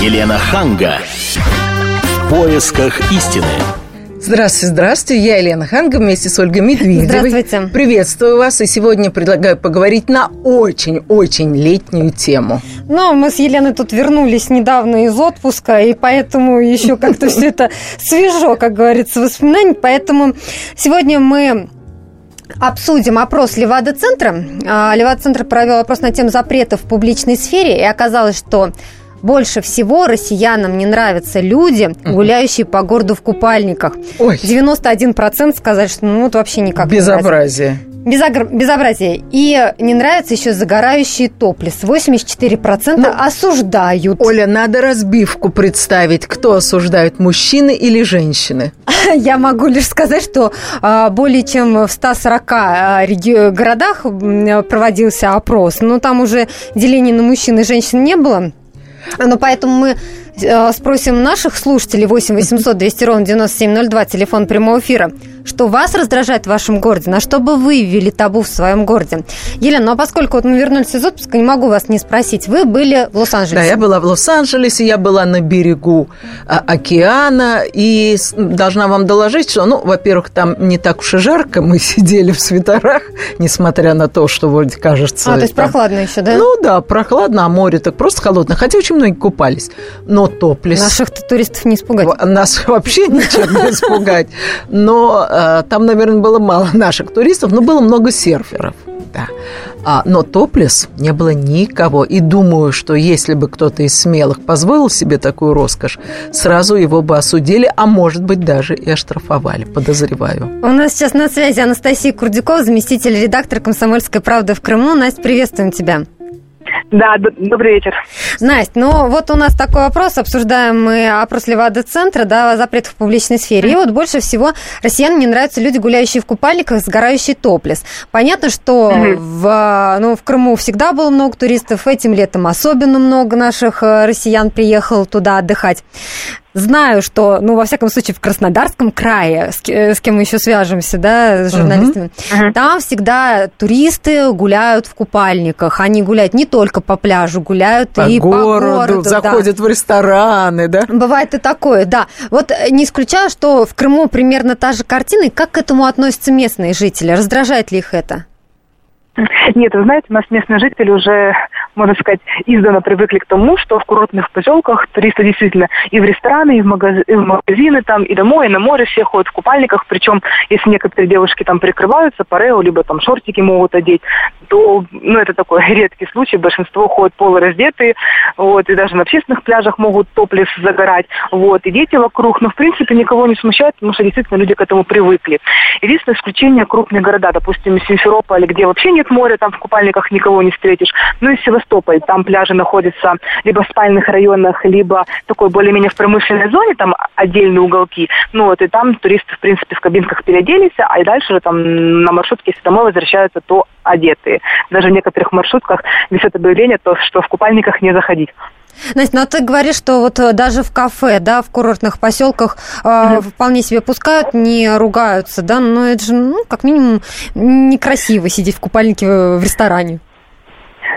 Елена Ханга. В поисках истины. Здравствуйте, здравствуйте. Я Елена Ханга вместе с Ольгой Медведевой. Здравствуйте. Приветствую вас. И сегодня предлагаю поговорить на очень-очень летнюю тему. Ну, мы с Еленой тут вернулись недавно из отпуска, и поэтому еще как-то все это свежо, как говорится, воспоминаний. Поэтому сегодня мы Обсудим опрос Левада-центра. А, Левада-центр провел опрос на тему запретов в публичной сфере, и оказалось, что больше всего россиянам не нравятся люди, гуляющие по городу в купальниках. Ой. 91% сказали, что ну вот вообще никак не. Безобразие. Безогр- Безобразие. И не нравится еще загорающие топлес. 84% Ну, осуждают. Оля, надо разбивку представить, кто осуждают, мужчины или женщины. Я могу лишь сказать, что а, более чем в 140 а, городах проводился опрос. Но там уже деления на мужчин и женщин не было. Но поэтому мы э, спросим наших слушателей. 8 800 200 ровно 9702, телефон прямого эфира, что вас раздражает в вашем городе, на что бы вы ввели табу в своем городе. Елена, ну а поскольку вот мы вернулись из отпуска, не могу вас не спросить, вы были в Лос-Анджелесе. Да, я была в Лос-Анджелесе, я была на берегу а, океана, и должна вам доложить, что, ну, во-первых, там не так уж и жарко, мы сидели в свитерах, несмотря на то, что вроде кажется... А, то есть там- прохладно еще, да? Ну да, прохладно, а море так просто холодное. Хотя очень многие купались. Но топлес... Наших туристов не испугать. Нас вообще ничем не испугать. Но э, там, наверное, было мало наших туристов, но было много серферов. Да. А, но топлес не было никого. И думаю, что если бы кто-то из смелых позволил себе такую роскошь, сразу его бы осудили, а может быть даже и оштрафовали, подозреваю. У нас сейчас на связи Анастасия Курдюкова, заместитель редактора «Комсомольской правды» в Крыму. Настя, приветствуем тебя. Да, добрый вечер. Настя, ну вот у нас такой вопрос, обсуждаем мы опрос Левада-центра, да, о запретах в публичной сфере. И вот больше всего россиянам не нравятся люди, гуляющие в купальниках, сгорающий топлес. Понятно, что в, ну, в Крыму всегда было много туристов, этим летом особенно много наших э, россиян приехало туда отдыхать. Знаю, что, ну, во всяком случае, в Краснодарском крае, с, э, с кем мы еще свяжемся, да, с журналистами, там всегда туристы гуляют в купальниках. Они гуляют не только по пляжу, гуляют По и городу, по городу. да. заходят в рестораны, да? Бывает и такое, да. Вот э, не исключаю, что в Крыму примерно та же картина. И как к этому относятся местные жители? Раздражает ли их это? Нет, вы знаете, у нас местные жители уже, можно сказать, издавна привыкли к тому, что в курортных поселках туристы действительно и в рестораны, и в, магаз- и в магазины, там, и домой, и на море все ходят в купальниках. Причем, если некоторые девушки там прикрываются, парео, либо там шортики могут одеть, то, ну, это такой редкий случай. Большинство ходят полураздетые, вот, и даже на общественных пляжах могут топлес загорать, вот, и дети вокруг. Но, в принципе, никого не смущает, потому что действительно люди к этому привыкли. Единственное исключение крупные города, допустим, Симферополь, где вообще нет моря, там в купальниках никого не встретишь. Ну и там пляжи находятся либо в спальных районах, либо такой более-менее в промышленной зоне, там отдельные уголки. Ну вот, и там туристы, в принципе, в кабинках переоделись, а и дальше уже там на маршрутке, если домой возвращаются, то одетые. Даже в некоторых маршрутках висят объявление, то, что в купальниках не заходить. Настя, ну а ты говоришь, что вот э, даже в кафе, да, в курортных поселках э, вполне себе пускают, не ругаются, да, но это же, ну, как минимум, некрасиво сидеть в купальнике в в ресторане.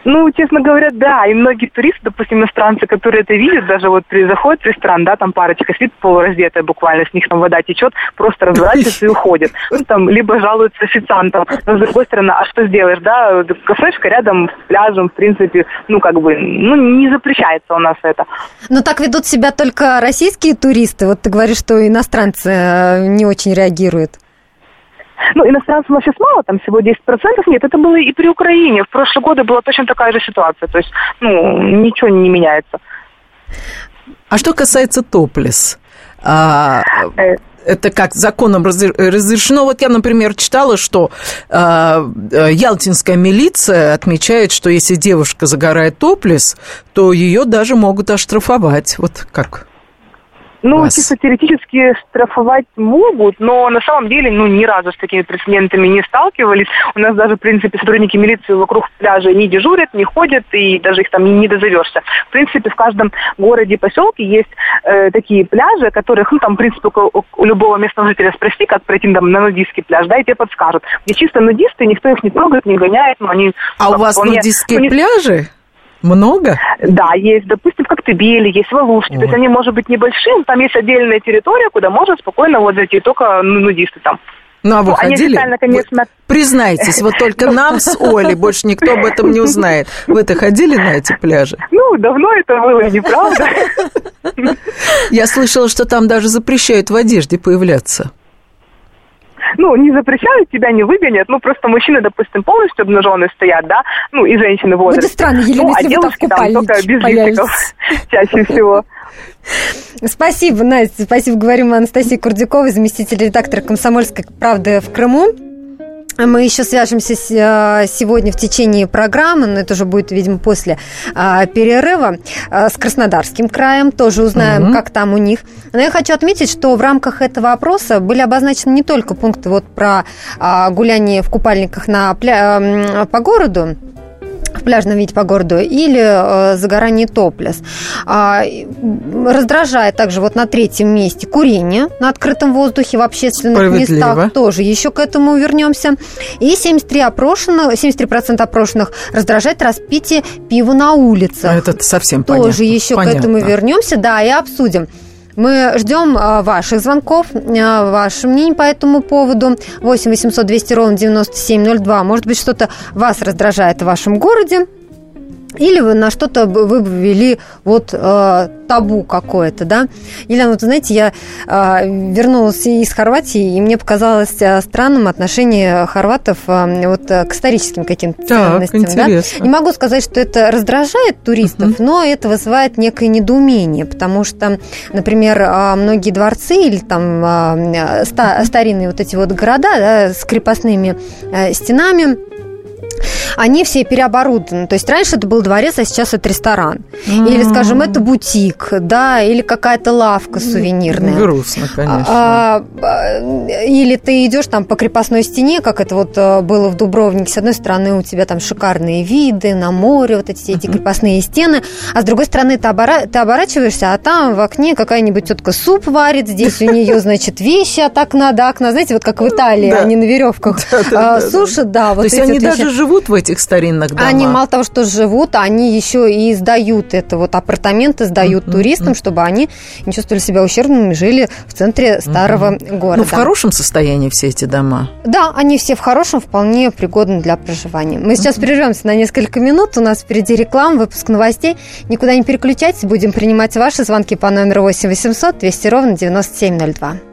Ну, честно говоря, да. И многие туристы, допустим, иностранцы, которые это видят, даже вот при заходят в ресторан, да, там парочка сидит полураздетая буквально, с них там вода течет, просто разворачиваются и уходят. Ну, там, либо жалуются официантам. Но, с другой стороны, а что сделаешь, да? Кафешка рядом с пляжем, в принципе, ну, как бы, ну, не запрещается у нас это. Но так ведут себя только российские туристы. Вот ты говоришь, что иностранцы э, не очень реагируют. Ну, иностранцев у нас сейчас мало, там всего 10%. Нет, это было и при Украине. В прошлые годы была точно такая же ситуация. То есть, ну, ничего не меняется. А что касается топлес, а, Э, это как законом разре- разрешено? Вот я, например, читала, что а, э, ялтинская милиция отмечает, что если девушка загорает топлес, то ее даже могут оштрафовать. Вот как? Ну, вас? чисто теоретически штрафовать могут, но на самом деле, ну, ни разу с такими прецедентами не сталкивались. У нас даже, в принципе, сотрудники милиции вокруг пляжа не дежурят, не ходят, и даже их там не дозовешься. В принципе, в каждом городе поселке есть э, такие пляжи, которых, ну, там, в принципе, у, у любого местного жителя спроси, как пройти там, на нудистский пляж, да, и тебе подскажут. Где чисто нудисты, никто их не трогает, не гоняет, но они... А у вас вполне- нудистские ну, не- пляжи? Много? Да, есть, допустим, в Коктебеле, есть в Алуште. Ой. То есть они, может быть, небольшие, но там есть отдельная территория, куда можно спокойно вот зайти только ну, нудисты там. Ну, а вы Ну, они ходили? официально, конечно, признайтесь, вот только нам с Олей, больше никто об этом не узнает. Вы-то ходили на эти пляжи? Ну, давно это было, неправда. Я слышала, что там даже запрещают в одежде появляться. Ну, не запрещают, тебя не выгонят. Ну, просто мужчины, допустим, полностью обнаженные стоят, да, ну, и женщины в возрасте. странно, Елена, ну, а девушки там только без лифчиков чаще всего. Спасибо, Настя. Спасибо. Говорим Анастасии Курдюковой, заместитель редактора «Комсомольской правды» в Крыму. Мы еще свяжемся с- э, сегодня в течение программы, но это уже будет, видимо, после а, перерыва, а, с Краснодарским краем. Тоже узнаем, Мгм. как там у них. Но я хочу отметить, что в рамках этого опроса были обозначены не только пункты вот про а, гуляние в купальниках на пля- м, по городу, в пляжном виде по городу или э, загорание топлес. А, раздражает также вот на третьем месте курение на открытом воздухе в общественных местах. Тоже еще к этому вернемся. И 73 опрошенных, 73% опрошенных раздражает распитие пива на улице. А Это совсем Тоже понятно. еще к Понятно. этому вернемся, да, и обсудим. Мы ждем а, ваших звонков, а, ваше мнение по этому поводу. 8 800 200 ровно 9702. Может быть, что-то вас раздражает в вашем городе. Или вы на что-то вы ввели вот э, табу какое-то, да? Елена, вот знаете, я э, вернулась из Хорватии, и мне показалось э, странным отношение хорватов э, вот э, к историческим каким-то Так, ценностям, да? интересно. Не могу сказать, что это раздражает туристов, но это вызывает некое недоумение, потому что, например, а, многие дворцы или там а, ста- старинные вот эти вот города да, с крепостными э, стенами, они все переоборудованы. То есть раньше это был дворец, а сейчас это ресторан. Или, скажем, это бутик, да, или какая-то лавка сувенирная. Грустно, конечно. А, а, или ты идешь там по крепостной стене, как это вот а, было в Дубровнике. С одной стороны, у тебя там шикарные виды на море, вот эти, эти крепостные стены, а с другой стороны, ты, обора- ты оборачиваешься, а там в окне какая-нибудь тетка суп варит, здесь у нее, значит, вещи от окна до окна. Знаете, вот как в Италии, они на веревках сушат, да, То есть они даже живут в этих старинных домах? Они мало того, что живут, они еще и сдают это вот апартаменты, сдают Мгм, туристам, чтобы они не чувствовали себя ущербными, жили в центре старого города. Ну, в хорошем состоянии все эти дома? Да, они все в хорошем, вполне пригодны для проживания. Мы сейчас прервемся на несколько минут. У нас впереди реклама, выпуск новостей. Никуда не переключайтесь, будем принимать ваши звонки по номеру 8 800 200 ровно 9702.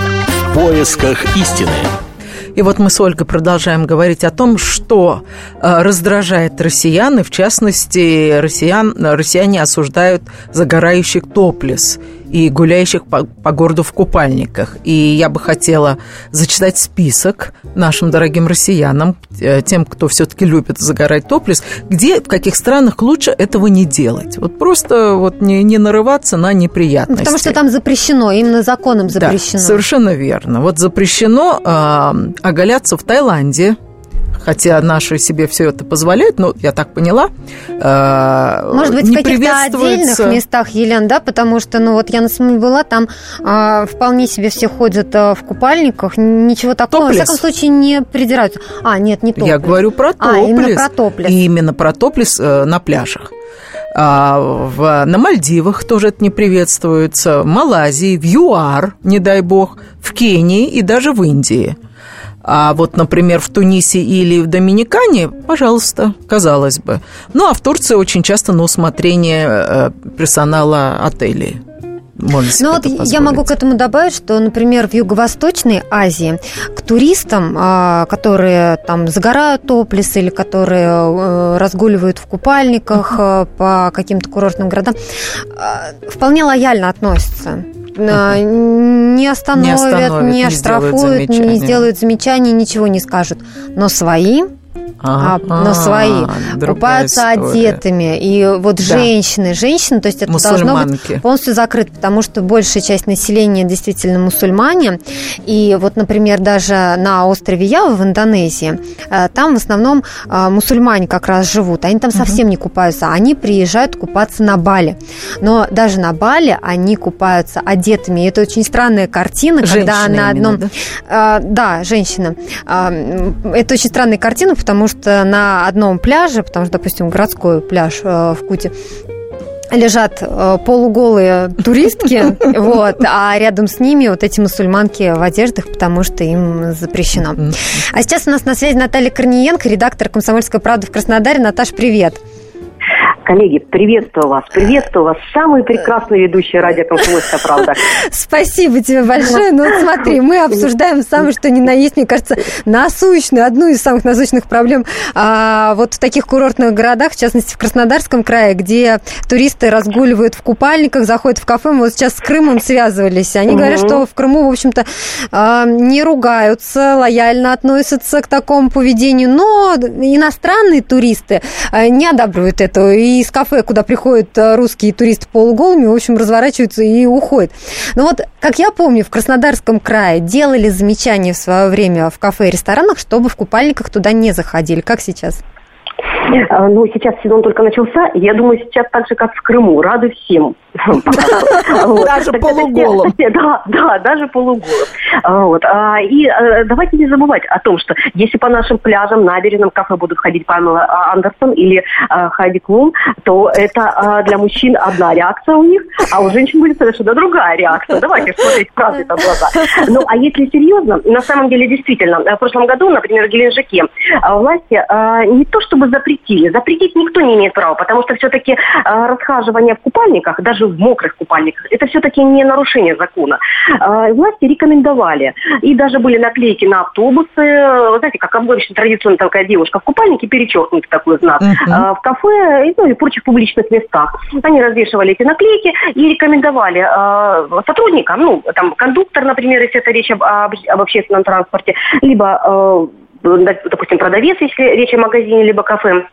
Поисках истины. И вот мы с Ольгой продолжаем говорить о том, что э, раздражает россиян, и в частности, россиян, россияне осуждают загорающих топлес и гуляющих по, по городу в купальниках. И я бы хотела зачитать список нашим дорогим россиянам, э, тем, кто все-таки любит загорать топлес, где, в каких странах лучше этого не делать. Вот просто вот не, не нарываться на неприятности. Потому что там запрещено, именно законом запрещено. Да, совершенно верно. Вот запрещено э, оголяться в Таиланде, хотя наши себе все это позволяют, но я так поняла, э, Может быть, в каких-то отдельных местах, Елена, да, потому что, ну вот я на самом была, там а, вполне себе все ходят а, в купальниках, ничего такого, Топлес? во всяком случае, не придираются. А, нет, не топлес. Я говорю про топлес. А, именно про топлес. И именно про топлес э, на пляжах. А, в, на Мальдивах тоже это не приветствуется, в Малайзии, в ЮАР, не дай бог, в Кении и даже в Индии. А вот, например, в Тунисе или в Доминикане, пожалуйста, казалось бы. Ну, а в Турции очень часто на усмотрение э, персонала отелей. Можно Ну вот это я позволить. могу к этому добавить, что, например, в Юго-Восточной Азии к туристам, а, которые там загорают топлес или которые э, разгуливают в купальниках э, по каким-то курортным городам, вполне лояльно относятся. Не остановят, Не остановят, не оштрафуют, не сделают замечаний, ничего не скажут. Но свои а, но свои, купаются история. одетыми. И вот да. женщины, женщины, то есть это должно быть полностью закрыто, потому что большая часть населения действительно мусульмане. И вот, например, даже на острове Ява в Индонезии, э, там в основном э, мусульмане как раз живут. Они там совсем не купаются. Они приезжают купаться на Бали. Но даже на Бали они купаются одетыми. И это очень странная картина, Женщина когда на одном... Именно, да? Э, да, женщина. Это очень странная картина, потому что на одном пляже, потому что, допустим, городской пляж в Куте, лежат э, полуголые туристки, вот, а рядом с ними вот эти мусульманки в одеждах, потому что им запрещено. А сейчас у нас на связи Наталья Корниенко, редактор «Комсомольской правды» в Краснодаре. Наташ, привет. Коллеги, приветствую вас. Приветствую вас. Самый прекрасный ведущий радио «Комсомольская правда». Спасибо тебе большое. Ну, смотри, мы обсуждаем самое, что ни на есть, мне кажется, насущную, одну из самых насущных проблем а, вот в таких курортных городах, в частности, в Краснодарском крае, где туристы разгуливают в купальниках, заходят в кафе. Мы вот сейчас с Крымом связывались. Они говорят, что в Крыму, в общем-то, а, не ругаются, лояльно относятся к такому поведению, но иностранные туристы а, не одобряют эту и из кафе, куда приходят э, русские туристы полуголыми, в общем, разворачиваются и уходят. Но вот, как я помню, в Краснодарском крае делали замечания в свое время в кафе и ресторанах, чтобы в купальниках туда не заходили. Как сейчас? А, ну, сейчас сезон только начался. Я думаю, сейчас так же, как в Крыму. Рады всем. Даже полуголым. Да, да, даже полуголым. Вот. А, и э, давайте не забывать о том, что если по нашим пляжам, набережным кафе будут ходить Памела Андерсон или Хайди Клум, то это для мужчин одна реакция у них, а у женщин будет совершенно другая реакция. Давайте смотреть правде в глаза. Ну, а если серьезно, на самом деле, действительно, в прошлом году, например, в Геленджике власти не то чтобы запретили, запретить никто не имеет права, потому что все-таки расхаживание в купальниках, даже в мокрых купальниках. Это все-таки не нарушение закона. А, власти рекомендовали. И даже были наклейки на автобусы. Знаете, как обычно традиционно такая девушка в купальнике перечеркнут такой знак. Uh-huh. В кафе ну, и прочих публичных местах. Они развешивали эти наклейки и рекомендовали э, сотрудникам, ну, там, кондуктор, например, если это речь об, об, об общественном транспорте, либо, э, допустим, продавец, если речь о магазине, либо кафе,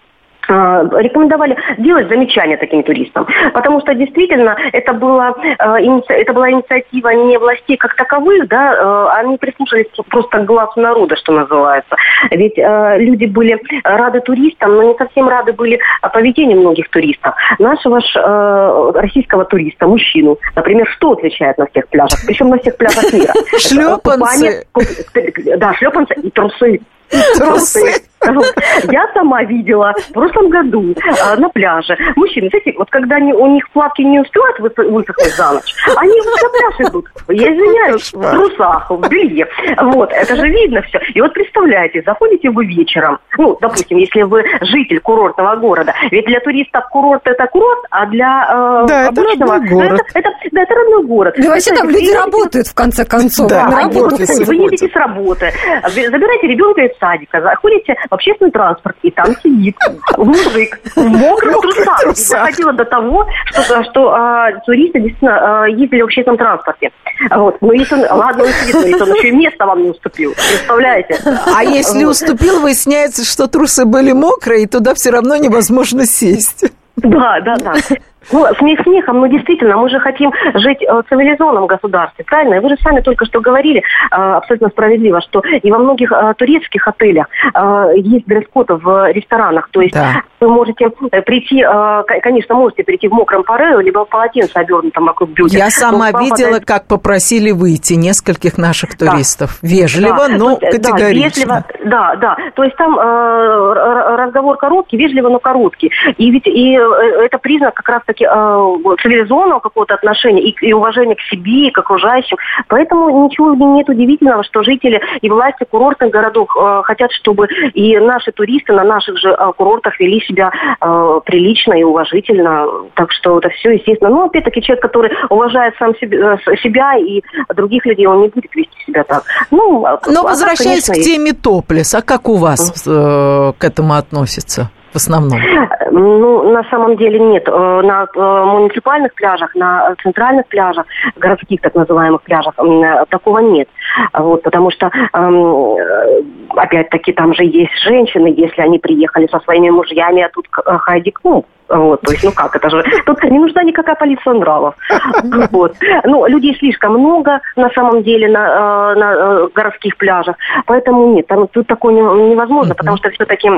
а, рекомендовали делать замечания таким туристам, потому что действительно это была, это была инициатива не властей как таковых, да, э, они прислушались просто к глазу народа, что называется. Ведь э, люди были рады туристам, но не совсем рады были поведению многих туристов. Нашего ж, российского туриста, мужчину, например, что отличает на всех пляжах, причем на всех пляжах мира? Шлепанцы. Да, шлепанцы и трусы. Трусы. Я сама видела в прошлом году а, на пляже мужчин, знаете, вот когда они, у них плавки не успевают высохнуть за ночь, они на пляж идут, я извиняюсь, в трусах, в белье. Вот, это же видно все. И вот представляете, заходите вы вечером, ну, допустим, если вы житель курортного города, ведь для туристов курорт это курорт, а для э, да, обычного... Это город. Это, это, да, это родной город. Да, вообще там люди работают, в конце концов. Да, работу Вы едете с работы, забираете ребенка из садика, заходите в общественный транспорт, и там сидит мужик в мокрых трусах. Доходило до того, что, что а, туристы действительно а, ездили в общественном транспорте. Вот. Ну, если он, ладно, он сидит, но если он еще и место вам не уступил. Представляете? А если вот. уступил, выясняется, что трусы были мокрые, и туда все равно невозможно сесть. Да, да, да. Ну, смех смехом, но действительно, мы же хотим жить в цивилизованном государстве, правильно? И вы же сами только что говорили, абсолютно справедливо, что и во многих турецких отелях есть дресс-код в ресторанах. То есть да. вы можете э, прийти, конечно, можете прийти в мокром парео, либо в полотенце обернутом вокруг бюджета. Я сама но видела, подойти... как попросили выйти нескольких наших туристов. Да. Вежливо, да. но есть, категорично. Да, вежливо, да, да. То есть там э, разговор короткий, вежливо, но короткий. И ведь и э, это признак как раз-таки э, цивилизованного какого-то отношения и, и уважения к себе, и к окружающим. Поэтому ничего нет удивительного, что жители и власти курортных городов э, хотят, чтобы и наши туристы на наших же э, курортах вели себя э, прилично и уважительно. Так что это все естественно. Но опять-таки человек, который уважает сам себе, э, себя и других людей, он не будет вести себя так. Ну, а Но а возвращаясь так, конечно, к теме топлес, а как у вас э, к этому относится? В основном? Ну, на самом деле нет. Э, на э, муниципальных пляжах, на центральных пляжах, городских так называемых пляжах такого нет. Вот, потому что, эм, опять-таки, там же есть женщины, если они приехали со своими мужьями, а тут хайди-клуб. Вот, то есть, ну как, это же... Тут не нужна никакая полиция нравов. Вот. Ну, людей слишком много, на самом деле, на, на городских пляжах. Поэтому нет, там тут такое невозможно, потому что все-таки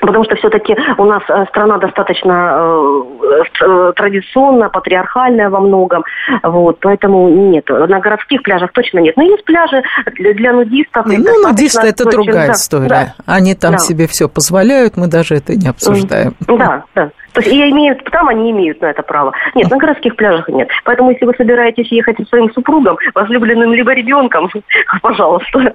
Потому что все-таки у нас э, страна достаточно э, э, традиционная, патриархальная во многом. Вот, поэтому нет. На городских пляжах точно нет. Но есть пляжи для, для нудистов. Ну, нудисты это другая да, история. Да. Они там да. себе все позволяют, мы даже это не обсуждаем. Да, да. То есть и имеют, там они имеют на это право. Нет, на городских пляжах нет. Поэтому если вы собираетесь ехать со своим супругом, возлюбленным либо ребенком, пожалуйста.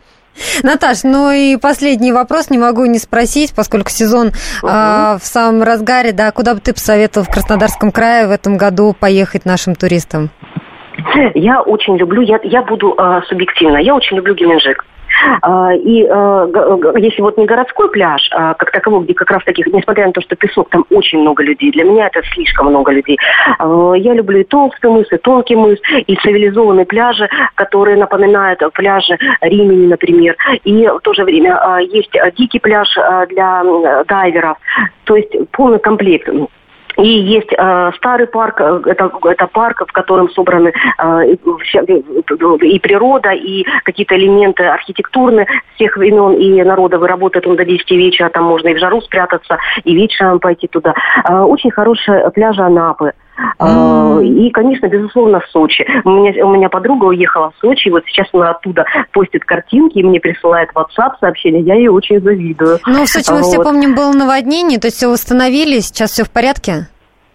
Наташ, ну и последний вопрос не могу не спросить, поскольку сезон угу. э, в самом разгаре, да, куда бы ты посоветовал в Краснодарском крае в этом году поехать нашим туристам? Я очень люблю, я, я буду э, субъективно, я очень люблю Геленджик. А, и э, если вот не городской пляж, а как таковой, где как раз таких, несмотря на то, что песок, там очень много людей, для меня это слишком много людей. А, я люблю и толстый мыс, и тонкий мыс, и цивилизованные пляжи, которые напоминают пляжи Римени, например. И в то же время есть дикий пляж для дайверов. То есть полный комплект. И есть э, старый парк, э, это, это парк, в котором собраны э, и природа, и какие-то элементы архитектурные всех времен и народов. И работает он до 10 вечера, там можно и в жару спрятаться, и вечером пойти туда. Э, очень хорошие пляжи Анапы. И, конечно, безусловно, в Сочи. У меня, у меня подруга уехала в Сочи, и вот сейчас она оттуда постит картинки и мне присылает WhatsApp сообщение. Я ей очень завидую. Ну, в Сочи мы вот. все помним, было наводнение, то есть все восстановили, сейчас все в порядке?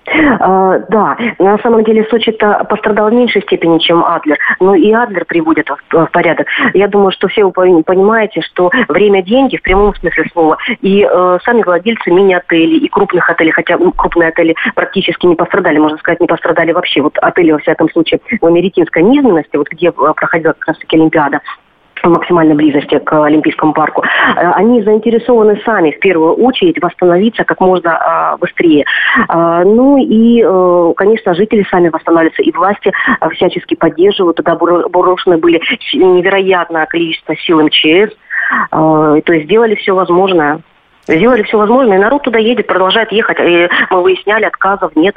А, да, на самом деле Сочи-то пострадал в меньшей степени, чем Адлер, но и Адлер приводит в, порядок. Я думаю, что все вы понимаете, что время – деньги в прямом смысле слова. И э, сами владельцы мини-отелей и крупных отелей, хотя крупные отели практически не пострадали, можно сказать, не пострадали вообще. Вот отели, во всяком случае, в Америкинской низменности, вот где э, проходила как раз-таки Олимпиада, в максимальной близости к Олимпийскому парку, э, они заинтересованы сами в первую очередь восстановиться как можно а, быстрее. А, ну и, э, конечно, жители сами восстанавливаются, и власти а, всячески поддерживают. Тогда брошены были невероятное количество сил МЧС, то есть сделали все возможное. Сделали все возможное, и народ туда едет, продолжает ехать. И мы выясняли, отказов нет.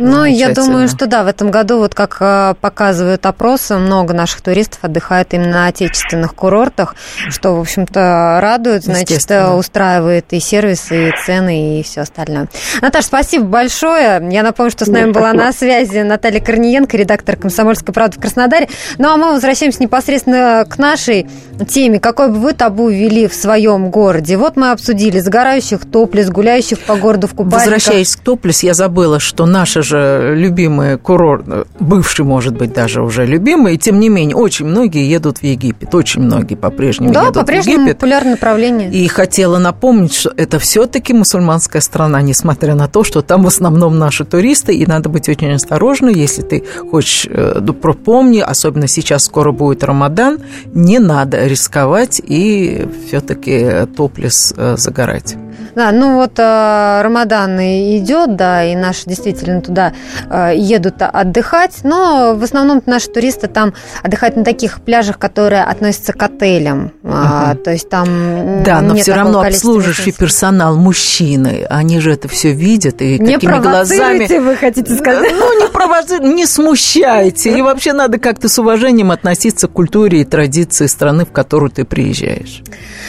Ну, я думаю, что да, в этом году, вот как э, показывают опросы, много наших туристов отдыхает именно на отечественных курортах, что, в общем-то, радует, значит, устраивает и сервисы, и цены, и все остальное. Наташа, спасибо большое. Я напомню, что с нами была на связи Наталья Корниенко, редактор «Комсомольской правды» в Краснодаре. Ну, а мы возвращаемся непосредственно к нашей теме. Какой бы вы табу ввели в своем городе? Вот мы обсудили загорающих топлес, гуляющих по городу в купальниках. Возвращаясь к топлес, я забыла, что наша же любимый курорт, бывший, может быть, даже уже любимый, и тем не менее, очень многие едут в Египет, очень многие по-прежнему да, едут по-прежнему в Египет. популярное направление. И хотела напомнить, что это все-таки мусульманская страна, несмотря на то, что там в основном наши туристы, и надо быть очень осторожным, если ты хочешь, э, ну, пропомни, особенно сейчас скоро будет Рамадан, не надо рисковать и все-таки топлес э, загорать. Да, ну вот э, Рамадан идет, да, и наши действительно туда э, едут отдыхать, но в основном наши туристы там отдыхают на таких пляжах, которые относятся к отелям, uh-huh. то есть там Да, но все равно обслуживающий персонал, мужчины, они же это все видят и не какими глазами... вы хотите сказать? Ну, не провоцируйте, не смущайте, и вообще надо как-то с уважением относиться к культуре и традиции страны, в которую ты приезжаешь.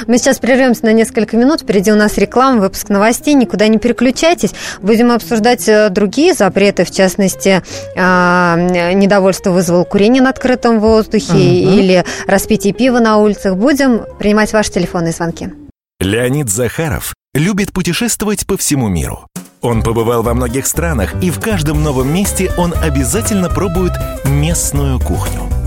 Мы сейчас прервемся на несколько минут, впереди у нас реклама, выпуск новостей, никуда не переключайтесь. Будем обсуждать э, другие запреты, в частности, а, недовольство вызвал курение на открытом воздухе угу. или распитие пива на улицах. Будем принимать ваши телефонные звонки. Леонид Захаров любит путешествовать по всему миру. Он побывал во многих странах, и в каждом новом месте он обязательно пробует местную кухню.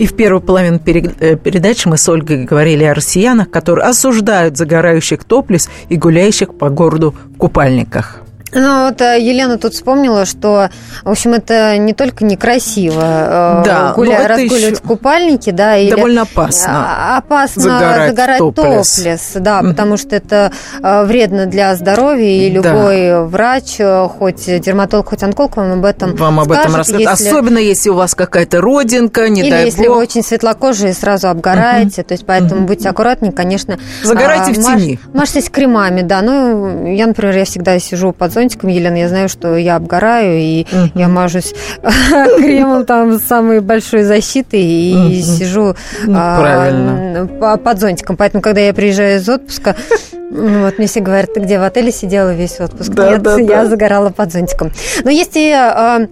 И в первую половину э, передачи мы с Ольгой говорили о россиянах, которые осуждают загорающих топлис и гуляющих по городу в купальниках. Ну, вот э, Елена тут вспомнила, что, в общем, это не только некрасиво э, да, гуля, разгуливать в купальнике, да, или довольно опасно. А, опасно загорать, загорать топлес. топлес, да, потому что это э, вредно для здоровья, и любой да. врач, хоть дерматолог, хоть онколог вам об этом Вам об этом расскажет, если... особенно если у вас какая-то родинка, не Или дай если бог. вы очень светлокожие, сразу обгораете, то есть поэтому будьте аккуратнее, конечно. Загорайте а, в тени. Мажьтесь кремами, да, ну, я, например, я всегда сижу под зонтиком, Елена, я знаю, что я обгораю, и uh-huh. я мажусь кремом там с самой большой защитой и uh-huh. сижу ну, а, под зонтиком. Поэтому, когда я приезжаю из отпуска, вот мне все говорят, ты где в отеле сидела весь отпуск? Да, Нет, да, я да. загорала под зонтиком. Но есть и а,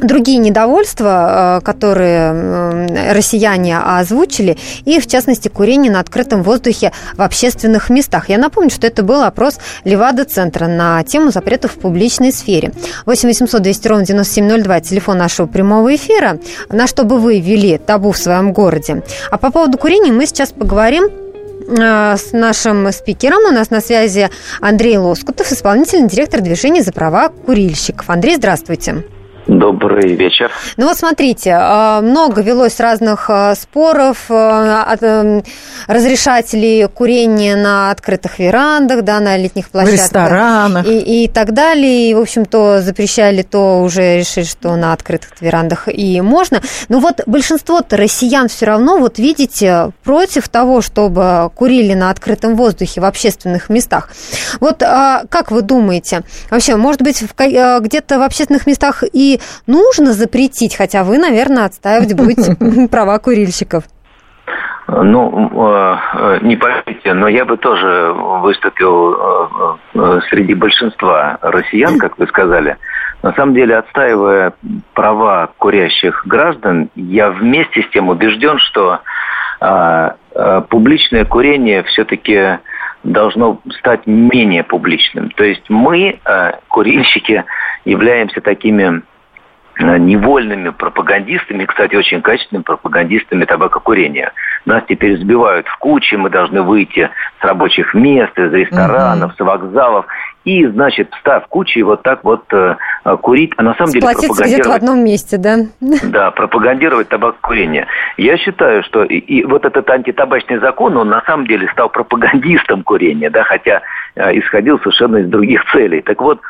другие недовольства, э, которые россияне озвучили, и, в частности, курение на открытом воздухе в общественных местах. Я напомню, что это был опрос Левада-центра на тему запретов в публичной сфере. 8 800 200 ровно 9702, телефон нашего прямого эфира, на что бы вы ввели табу в своем городе. А по поводу курения мы сейчас поговорим э, с нашим спикером. У нас на связи Андрей Лоскутов, исполнительный директор движения за права курильщиков. Андрей, здравствуйте. Добрый вечер. Ну вот смотрите, а, много велось разных а, споров, а, от эм, разрешателей курения на открытых верандах, да, на летних площадках. В ресторанах. И, и так далее. И, в общем, то запрещали, то уже решили, что на открытых верандах и можно. Но вот большинство-то россиян все равно, вот видите, против того, чтобы курили на открытом воздухе в общественных местах. Вот как вы думаете, вообще, может быть, где-то в общественных местах и нужно запретить, хотя вы, наверное, отстаивать будете права курильщиков. Ну, э, не поверите, но я бы тоже выступил э, э, среди большинства россиян, как вы сказали. На самом деле, отстаивая права курящих граждан, я вместе с тем убежден, что публичное курение все-таки должно стать менее публичным. То есть мы, курильщики, являемся такими невольными пропагандистами, кстати, очень качественными пропагандистами табакокурения. Нас теперь сбивают в кучи, мы должны выйти с рабочих мест, из ресторанов, с вокзалов, и, значит, встав в кучи, вот так вот э, курить, а на самом деле пропагандировать... где-то в одном месте, да? Да, пропагандировать табакокурение. Я считаю, что и, и вот этот антитабачный закон, он на самом деле стал пропагандистом курения, да, хотя э, исходил совершенно из других целей. Так вот,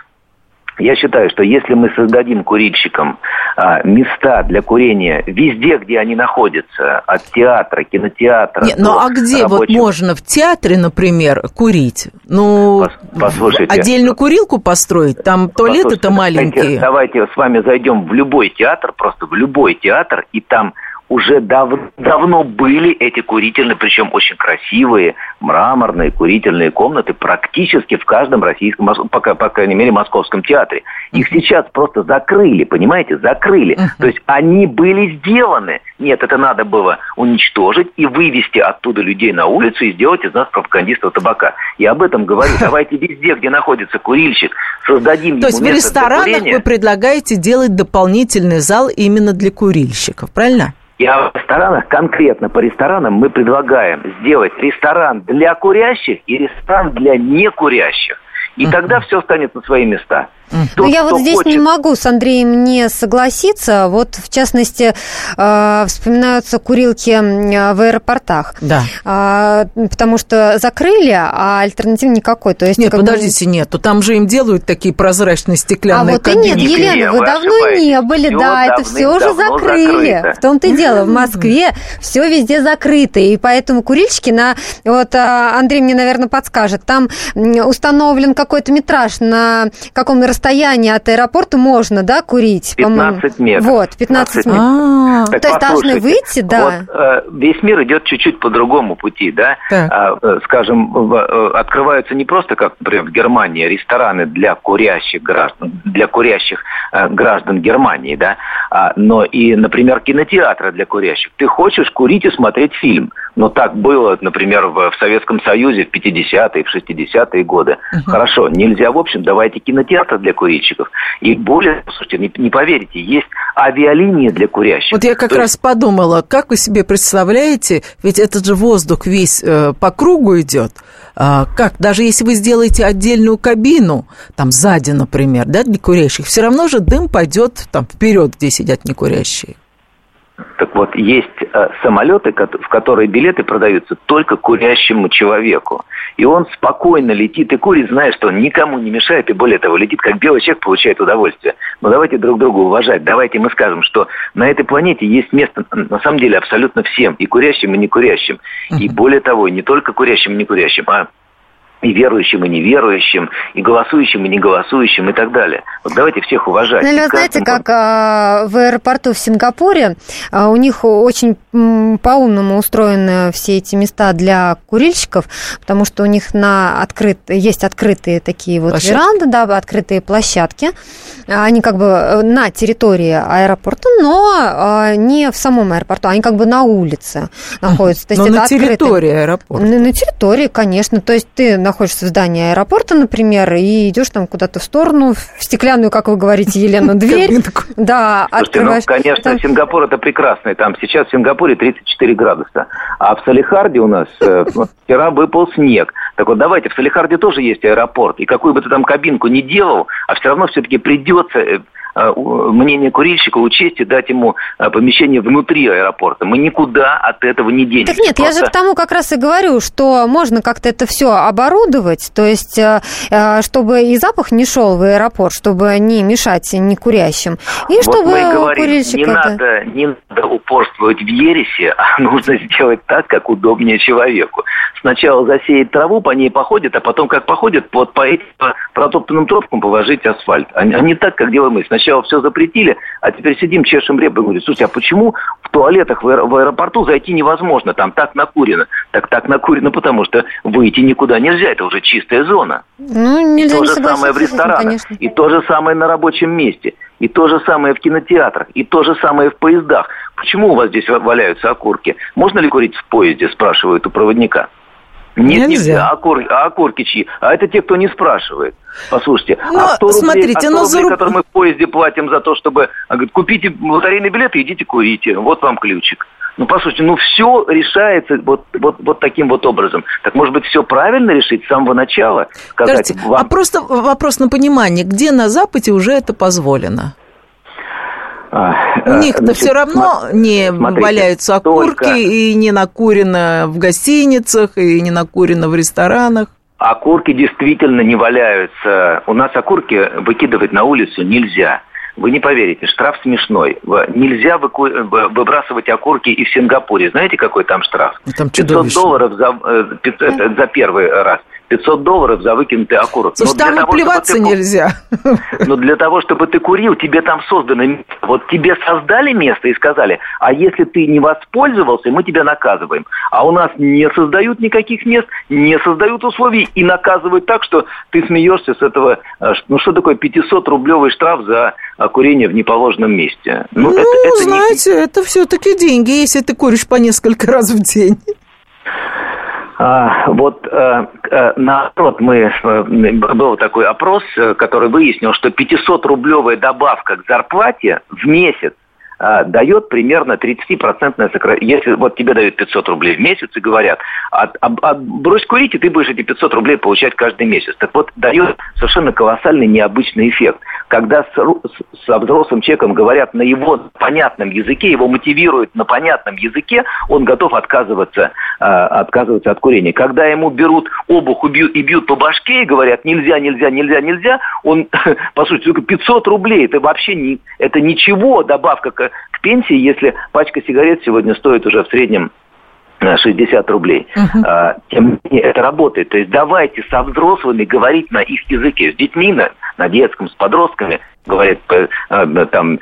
я считаю, что если мы создадим курильщикам а, места для курения везде, где они находятся, от театра, кинотеатра. Нет, ну а где рабочих... вот можно в театре, например, курить? Ну, Послушайте, отдельную курилку построить, там туалеты-то маленькие. Давайте с вами зайдем в любой театр, просто в любой театр, и там уже дав давно были эти курительные, причем очень красивые, мраморные курительные комнаты практически в каждом российском, пока, по крайней мере, московском театре. Их сейчас просто закрыли, понимаете, закрыли. То есть они были сделаны. Нет, это надо было уничтожить и вывести оттуда людей на улицу и сделать из нас пропагандистов табака. Я об этом говорю. Давайте везде, где находится курильщик, создадим То есть в ресторанах вы предлагаете делать дополнительный зал именно для курильщиков, правильно? И в ресторанах, конкретно по ресторанам, мы предлагаем сделать ресторан для курящих и ресторан для некурящих. И тогда все станет на свои места. Ну, я вот здесь хочет... не могу с Андреем не согласиться. Вот, в частности, э, вспоминаются курилки в аэропортах. Да. Э, потому что закрыли, а альтернативы никакой. То есть, нет, подождите, бы... нет. Там же им делают такие прозрачные стеклянные А вот кабины. и нет, Елена, вы, вы давно не были. Все да, это все уже закрыли. Закрыто. В том-то и дело. В Москве все везде закрыто. И поэтому курильщики на... Вот Андрей мне, наверное, подскажет. Там установлен какой-то метраж, на каком расстоянии от аэропорта можно, да, курить? 15 метров. Вот, 15 метров. А, Так То есть должны выйти, да. Вот, э, весь мир идет чуть-чуть по другому пути, да. Так. А, э, скажем, в- э, открываются не просто, как, например, в Германии, рестораны для курящих граждан, для курящих э, граждан Германии, да, а, но и, например, кинотеатры для курящих. Ты хочешь курить и смотреть фильм. Но так было, например, в, в Советском Союзе в 50-е, в 60-е годы. Хорошо, нельзя, в общем, давайте кинотеатры для курильщиков. И более, слушайте, не, не поверите, есть авиалинии для курящих. Вот я как То есть раз подумала, как вы себе представляете, ведь этот же воздух весь э, по кругу идет. А, как, даже если вы сделаете отдельную кабину, там сзади, например, да, для курящих, все равно же дым пойдет там вперед, где сидят некурящие. Так вот, есть э, самолеты, в которые билеты продаются только курящему человеку. И он спокойно летит и курит, зная, что он никому не мешает, и более того, летит как белый человек, получает удовольствие. Но давайте друг друга уважать. Давайте мы скажем, что на этой планете есть место, на самом деле, абсолютно всем, и курящим, и некурящим. И более того, не только курящим и некурящим, а и верующим, и неверующим, и голосующим, и неголосующим, и так далее. Вот давайте всех уважать. Ну, вы знаете, как а, в аэропорту в Сингапуре а, у них очень по-умному устроены все эти места для курильщиков, потому что у них на открыт, есть открытые такие вот Площадки. веранды, да, открытые площадки. А, Они как бы э, на территории аэропорта, но а, не в самом аэропорту, они как бы на улице находятся. То есть Но это на открытые- территории аэропорта. на, на территории, конечно. То есть ты находишься в здании аэропорта, например, и идешь там куда-то в сторону, в стеклянную, как вы говорите, Елена, дверь. Да, ну, открываешь. конечно, Сингапур это прекрасный. Там сейчас в Сингапуре 34 градуса. А в Салихарде у нас э, вчера выпал снег. Так вот, давайте, в Салихарде тоже есть аэропорт. И какую бы ты там кабинку ни делал, а все равно все-таки придется э, мнение курильщика учесть и дать ему э, помещение внутри аэропорта. Мы никуда от этого не денемся. Так нет, я же Просто- к тому как раз и говорю, что можно как-то это все оборудовать, то есть э, э, чтобы и запах не шел в аэропорт, чтобы не мешать не курящим, и Вот чтобы мы и говорим, курильщика не это- надо, не надо упорствовать в ересе, а нужно сделать так, как удобнее человеку. Сначала засеять траву, по ней походит, а потом, как походит, вот по этим протоптанным тропкам положить асфальт. А, не- а не так, как делаем мы. Сначала все запретили, а теперь сидим, чешем репы и говорим, слушайте, а почему в туалетах в, аэро- в аэропорту зайти невозможно? Там так накурено. Так так накурено, потому что выйти никуда нельзя, это уже чистая зона. Ну, И нельзя то не же самое в этим, ресторанах, конечно. и то же самое на рабочем месте, и то же самое в кинотеатрах, и то же самое в поездах. Почему у вас здесь ва- валяются окурки? Можно ли курить в поезде, спрашивают у проводника. Нет, Нельзя. нельзя. А, окур- а окурки чьи? А это те, кто не спрашивает. Послушайте, Но а 100 рублей, смотрите, а 100 но рублей, за которые мы в поезде платим за то, чтобы... а, говорит, купите лотерейный билет и идите курите. Вот вам ключик. Ну, послушайте, ну все решается вот, вот, вот таким вот образом. Так, может быть, все правильно решить с самого начала? Сказать, Скажите, вам- а просто вопрос на понимание, где на Западе уже это позволено? А, У э, них-то значит, все равно не смотрите, валяются окурки, только и не накурено в гостиницах, и не накурено в ресторанах. Окурки действительно не валяются. У нас окурки выкидывать на улицу нельзя. Вы не поверите, штраф смешной. Нельзя выбрасывать окурки и в Сингапуре. Знаете, какой там штраф? Ну, там 500 чудовищно. долларов за, э, пят- это за первый раз. 500 долларов за выкинутый окурок. Слушай, там того, плеваться ты нельзя. Но для того, чтобы ты курил, тебе там создано место. Вот тебе создали место и сказали, а если ты не воспользовался, мы тебя наказываем. А у нас не создают никаких мест, не создают условий и наказывают так, что ты смеешься с этого. э, Ну что такое 500-рублевый штраф за э, курение в неположенном месте? Ну, это, это не- знаете, это все-таки деньги, если ты куришь по несколько раз в день. А, вот э, э, наоборот, мы, э, был такой опрос, который выяснил, что 500-рублевая добавка к зарплате в месяц дает примерно 30% сокращение. Если вот тебе дают 500 рублей в месяц и говорят, от, об- от- брось курить, и ты будешь эти 500 рублей получать каждый месяц. Так вот, дает совершенно колоссальный необычный эффект. Когда с, со взрослым человеком говорят на его понятном языке, его мотивируют на понятном языке, он готов отказываться, э, отказываться от курения. Когда ему берут обух и бьют, и бьют по башке и говорят нельзя, нельзя, нельзя, нельзя, он, по сути, только 500 рублей, это вообще не, это ничего, добавка к, к пенсии, если пачка сигарет сегодня стоит уже в среднем э, 60 рублей. А, Тем не менее, это работает. То есть давайте со взрослыми говорить на их языке. С детьми на, на детском с подростками, говорят, э, там,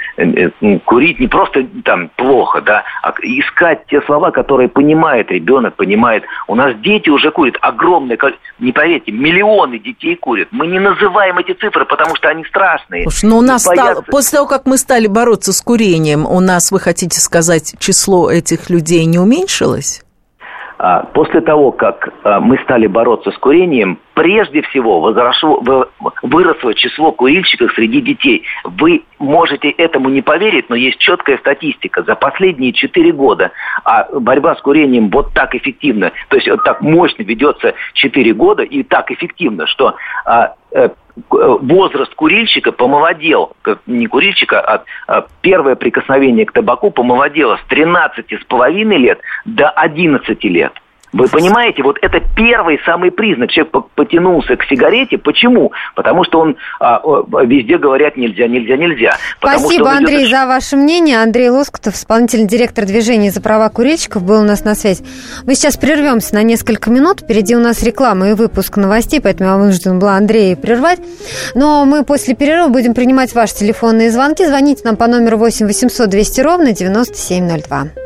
курить не просто там плохо, да, а искать те слова, которые понимает ребенок, понимает. У нас дети уже курят, огромное количество, не поверьте, миллионы детей курят. Мы не называем эти цифры, потому что они страшные. Слушай, ну у нас стало, после того, как мы стали бороться с курением, у нас, вы хотите сказать, число этих людей не уменьшилось? А, после того, как а, мы стали бороться с курением, прежде всего выросло число курильщиков среди детей. Вы можете этому не поверить, но есть четкая статистика. За последние 4 года а борьба с курением вот так эффективно, то есть вот так мощно ведется 4 года и так эффективно, что э, возраст курильщика помолодел, не курильщика, а, а первое прикосновение к табаку помолодело с 13,5 лет до 11 лет. Вы понимаете, вот это первый самый признак. Человек потянулся к сигарете. Почему? Потому что он а, везде говорят нельзя, нельзя, нельзя. Спасибо, Андрей, идет... за ваше мнение. Андрей Лоскутов, исполнительный директор движения за права курильщиков, был у нас на связи. Мы сейчас прервемся на несколько минут. Впереди у нас реклама и выпуск новостей, поэтому я вынуждена была Андрея прервать. Но мы после перерыва будем принимать ваши телефонные звонки. Звоните нам по номеру 8 800 200 ровно 9702.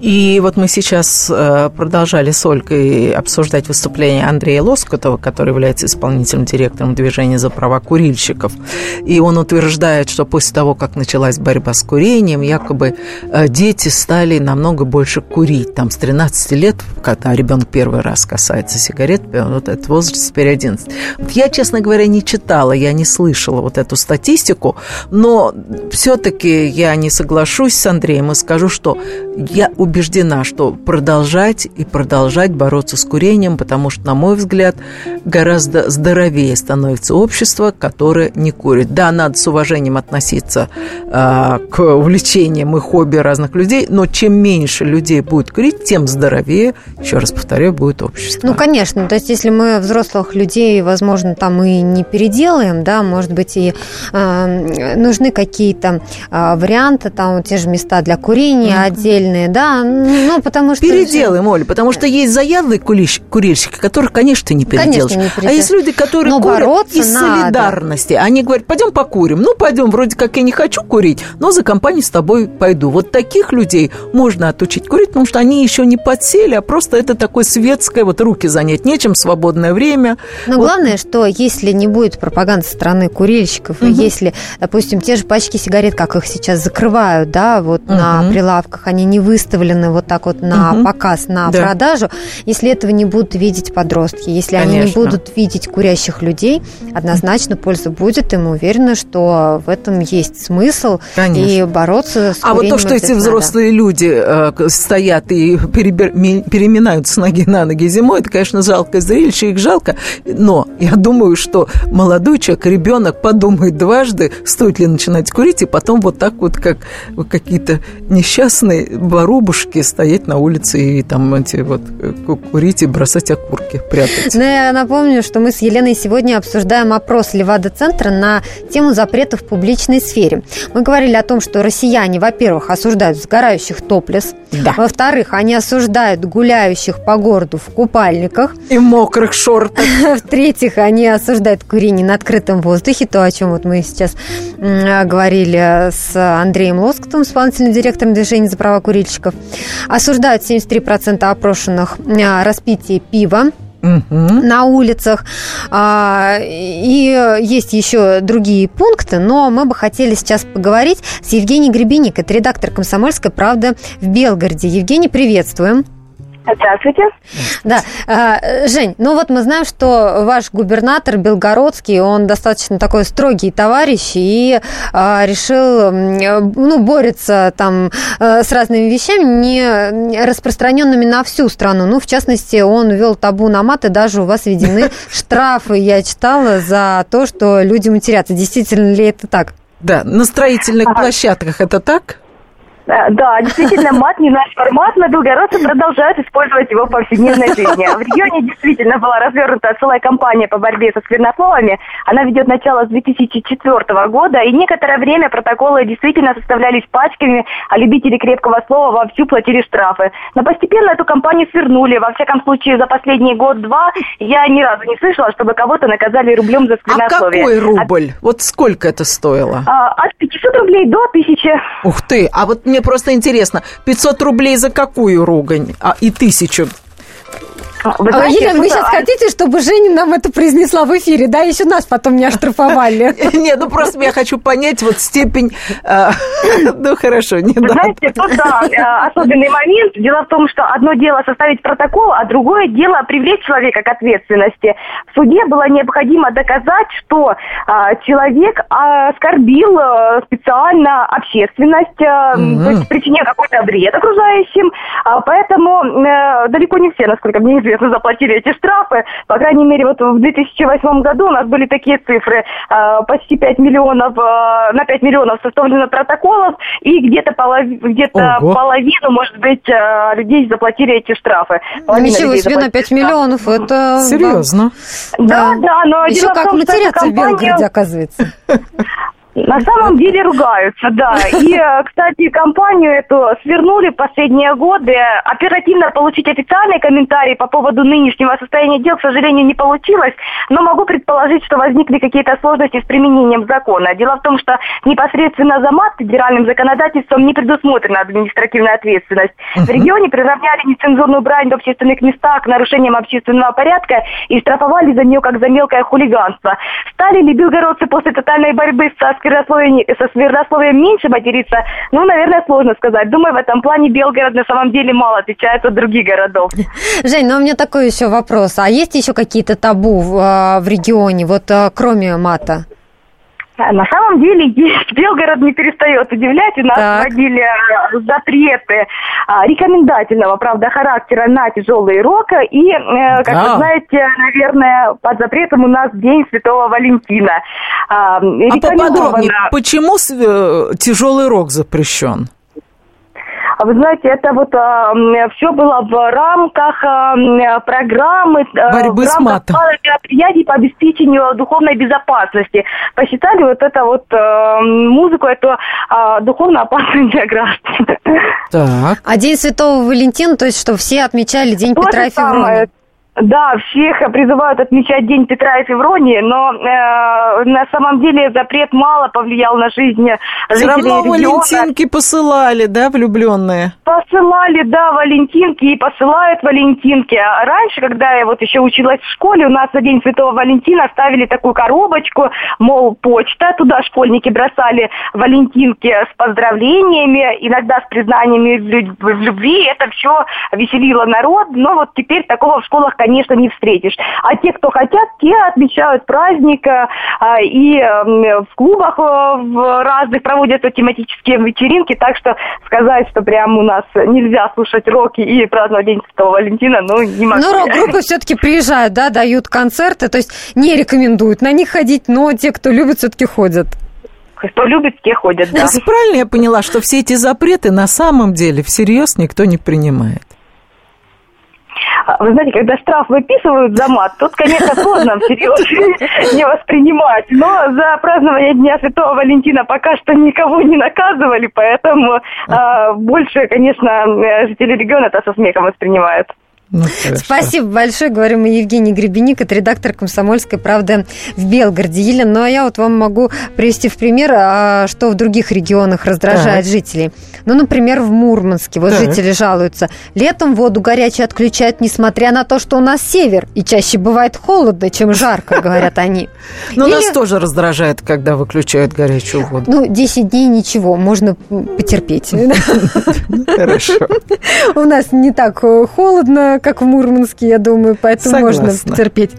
И вот мы сейчас э, продолжали с Ольгой обсуждать выступление Андрея Лоскутова, который является исполнительным директором движения за права курильщиков. И он утверждает, что после того, как началась борьба с курением, якобы э, дети стали намного больше курить. Там с 13 лет, когда ребенок первый раз касается сигарет, вот этот возраст теперь 11. Вот я, честно говоря, не читала, я не слышала вот эту статистику, но все-таки я не соглашусь с Андреем и скажу, что я убеждена, убеждена, что продолжать и продолжать бороться с курением, потому что, на мой взгляд, гораздо здоровее становится общество, которое не курит. Да, надо с уважением относиться э, к увлечениям и хобби разных людей, но чем меньше людей будет курить, тем здоровее, еще раз повторяю, будет общество. Ну, конечно. То есть, если мы взрослых людей, возможно, там и не переделаем, да, может быть, и э, нужны какие-то э, варианты, там те же места для курения mm-hmm. отдельные, да, ну, потому что... Переделаем, Оля, потому что есть заядлые курильщики, которых, конечно, ты не переделаешь. Конечно, не а есть люди, которые но курят из надо. солидарности. Они говорят, пойдем покурим. Ну, пойдем, вроде как я не хочу курить, но за компанию с тобой пойду. Вот таких людей можно отучить курить, потому что они еще не подсели, а просто это такое светское, вот руки занять нечем, свободное время. Но вот. главное, что если не будет пропаганды со стороны курильщиков, угу. и если, допустим, те же пачки сигарет, как их сейчас закрывают, да, вот угу. на прилавках, они не выставлены выставлены вот так вот на угу. показ, на да. продажу, если этого не будут видеть подростки, если Конечно. они не будут видеть курящих людей, однозначно польза будет, и мы уверены, что в этом есть смысл Конечно. и бороться с А вот то, что эти взрослые надо. люди э, стоят и перебер, переминаются с ноги на ноги зимой, это, конечно, жалко зрелище, их жалко, но я думаю, что молодой человек, ребенок подумает дважды, стоит ли начинать курить, и потом вот так вот, как какие-то несчастные барубушки, девушки стоять на улице и там эти вот курить и бросать окурки, прятать. Ну, я напомню, что мы с Еленой сегодня обсуждаем опрос Левада-центра на тему запретов в публичной сфере. Мы говорили о том, что россияне, во-первых, осуждают сгорающих топлес, да. во-вторых, они осуждают гуляющих по городу в купальниках. И мокрых шортах. В-третьих, они осуждают курение на открытом воздухе, то, о чем вот мы сейчас говорили с Андреем Лоскутом, исполнительным директором движения за права курильщиков. Осуждают 73% опрошенных а, распитие пива угу. на улицах. А, и есть еще другие пункты, но мы бы хотели сейчас поговорить с Евгенией Гребенник, это редактор «Комсомольской правды» в Белгороде. Евгений, приветствуем. Здравствуйте. Да, а, Жень, ну вот мы знаем, что ваш губернатор Белгородский, он достаточно такой строгий товарищ и а, решил, ну, борется там а, с разными вещами, не распространенными на всю страну. Ну, в частности, он ввел табу на мат, и даже у вас введены штрафы, я читала, за то, что люди матерятся. Действительно ли это так? Да, на строительных площадках это так? Э, да, действительно, мат не наш формат, но белгородцы продолжают использовать его в повседневной жизни. В регионе действительно была развернута целая кампания по борьбе со сквернословами. Она ведет начало с 2004 года, и некоторое время протоколы действительно составлялись пачками, а любители крепкого слова вовсю платили штрафы. Но постепенно эту кампанию свернули. Во всяком случае, за последний год-два я ни разу не слышала, чтобы кого-то наказали рублем за сквернословие. А какой рубль? От... Вот сколько это стоило? А, от 500 рублей до 1000. Ух ты, а вот мне просто интересно, 500 рублей за какую ругань? А, и тысячу вы, знаете, Елена, вы сейчас хотите, чтобы Женя нам это произнесла в эфире, да? Еще нас потом не оштрафовали. Нет, ну просто я хочу понять вот степень... Э, ну хорошо, не Вы знаете, тут да, э, особенный момент. Дело в том, что одно дело составить протокол, а другое дело привлечь человека к ответственности. В суде было необходимо доказать, что а, человек оскорбил э, специально общественность, то есть причинил какой-то вред окружающим. А, поэтому далеко не все, насколько мне известно, известно, заплатили эти штрафы. По крайней мере, вот в 2008 году у нас были такие цифры. А, почти 5 миллионов, а, на 5 миллионов составлено протоколов, и где-то полов... где половину, может быть, а, людей заплатили эти штрафы. Половина Ничего себе, на 5 миллионов, это... Серьезно? Да, да, да но... Еще как том, матерятся в Белгороде, оказывается. На самом деле ругаются, да. И, э, кстати, компанию эту свернули последние годы. Оперативно получить официальные комментарии по поводу нынешнего состояния дел, к сожалению, не получилось. Но могу предположить, что возникли какие-то сложности с применением закона. Дело в том, что непосредственно за мат федеральным законодательством не предусмотрена административная ответственность. В регионе приравняли нецензурную брань в общественных местах к нарушениям общественного порядка и штрафовали за нее как за мелкое хулиганство. Стали ли белгородцы после тотальной борьбы со сквернословием, со сквернословием меньше материться, ну, наверное, сложно сказать. Думаю, в этом плане Белгород на самом деле мало отличается от других городов. Жень, ну, у меня такой еще вопрос. А есть еще какие-то табу в, а, в регионе, вот а, кроме мата? На самом деле есть. Белгород не перестает удивлять. У нас так. вводили э, запреты а, рекомендательного, правда, характера на тяжелый рок. И, э, как да. вы знаете, наверное, под запретом у нас День Святого Валентина. А, поподробнее, почему э, тяжелый рок запрещен? А вы знаете, это вот а, все было в рамках а, программы а, Борьбы в рамках с матом. мероприятий по обеспечению духовной безопасности. Посчитали вот это вот а, музыку, эту а, духовно опасную для граждан. Так. А День Святого Валентина, то есть, что все отмечали День То Петра и Феврония? Да, всех призывают отмечать День Петра и Февронии, но э, на самом деле запрет мало повлиял на жизнь Все равно региона. валентинки посылали, да, влюбленные? Посылали, да, валентинки и посылают валентинки. А раньше, когда я вот еще училась в школе, у нас на День Святого Валентина ставили такую коробочку, мол, почта, туда школьники бросали валентинки с поздравлениями, иногда с признаниями в любви. Это все веселило народ, но вот теперь такого в школах, конечно, не встретишь. А те, кто хотят, те отмечают праздник, э, и эм, в клубах э, в разных проводятся тематические вечеринки, так что сказать, что прям у нас нельзя слушать роки и праздновать День Святого Валентина, ну, не могу. Ну, рок-группы все-таки приезжают, да, дают концерты, то есть не рекомендуют на них ходить, но те, кто любит, все-таки ходят. Кто любит, те ходят, да. Правильно я поняла, что все эти запреты на самом деле всерьез никто не принимает? А, вы знаете, когда штраф выписывают за мат, тут, конечно, сложно всерьез не воспринимать. Но за празднование Дня Святого Валентина пока что никого не наказывали, поэтому а, больше, конечно, жители региона это со смехом воспринимают. Ну. Спасибо большое. Говорим мы Евгений Гребеник, это редактор «Комсомольской правды» в Белгороде. Елена, ну а я вот вам могу привести в пример, а, что в других регионах раздражает Так. жителей. Ну, например, в Мурманске. Вот Так. жители жалуются. Летом воду горячую отключают, несмотря на то, что у нас север. И чаще бывает холодно, чем жарко, говорят они. Но Или- нас тоже раздражает, когда выключают горячую воду. Ну, 10 дней ничего, можно потерпеть. Хорошо. У нас не так э, холодно, как в Мурманске, я думаю, поэтому можно Согласна. потерпеть.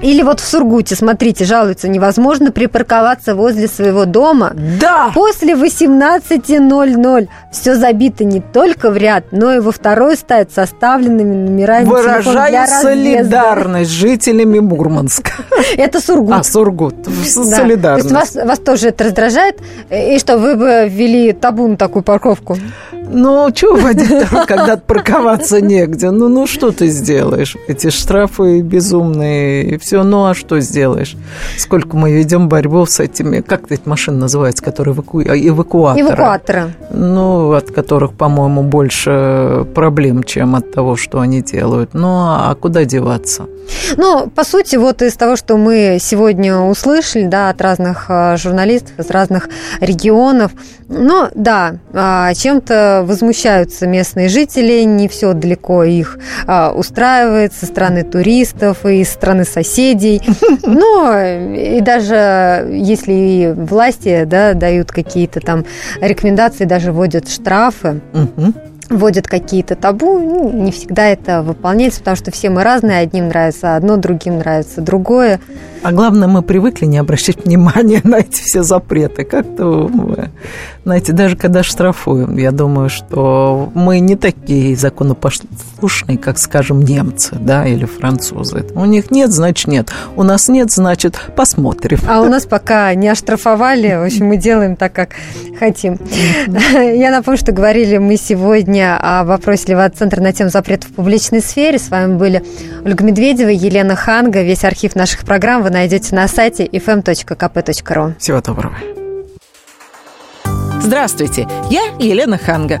Или вот в Сургуте, смотрите, жалуются, невозможно припарковаться возле своего дома. Да! После 18.00 все забито не только в ряд, но и во второй стать составленными номерами Выражаю солидарность с жителями Мурманска. Это Сургут. А, Сургут. Да. То есть Солидарность. вас, вас тоже это раздражает? И что, вы бы ввели табу на такую парковку? Ну, что водить, когда парковаться негде? Ну, ну, что ты сделаешь? Эти штрафы безумные и все. Ну, а что сделаешь? Сколько мы ведем борьбу с этими, как эти машины называются, которые эваку... эвакуаторы? Эвакуаторы. Ну, от которых, по-моему, больше проблем, чем от того, что они делают. Ну, а куда деваться? Ну, по сути, вот из того, что мы сегодня услышали, да, от разных а, журналистов из разных регионов, ну, да, а, чем-то возмущаются местные жители, не все далеко их а, устраивает со стороны туристов и со стороны соседей. Но и даже если и власти, да, дают какие-то там рекомендации, даже вводят штрафы, Мгм. Вводят какие-то табу, ну, не всегда это выполняется, потому что все мы разные, одним нравится одно, другим нравится другое. А главное, мы привыкли не обращать внимания на эти все запреты. Как-то, знаете, даже когда штрафуем, я думаю, что мы не такие законопослушные, как, скажем, немцы, да, или французы. У них нет, значит, нет. У нас нет, значит, посмотрим. А у нас пока не оштрафовали, в общем, мы делаем так, как хотим. Я напомню, что говорили мы сегодня о вопросе Левада-центра на тему запретов в публичной сфере. С вами были Ольга Медведева, Елена Ханга. Весь архив наших программ вы найдете на сайте fm.kp.ru. Всего доброго. Здравствуйте, я Елена Ханга.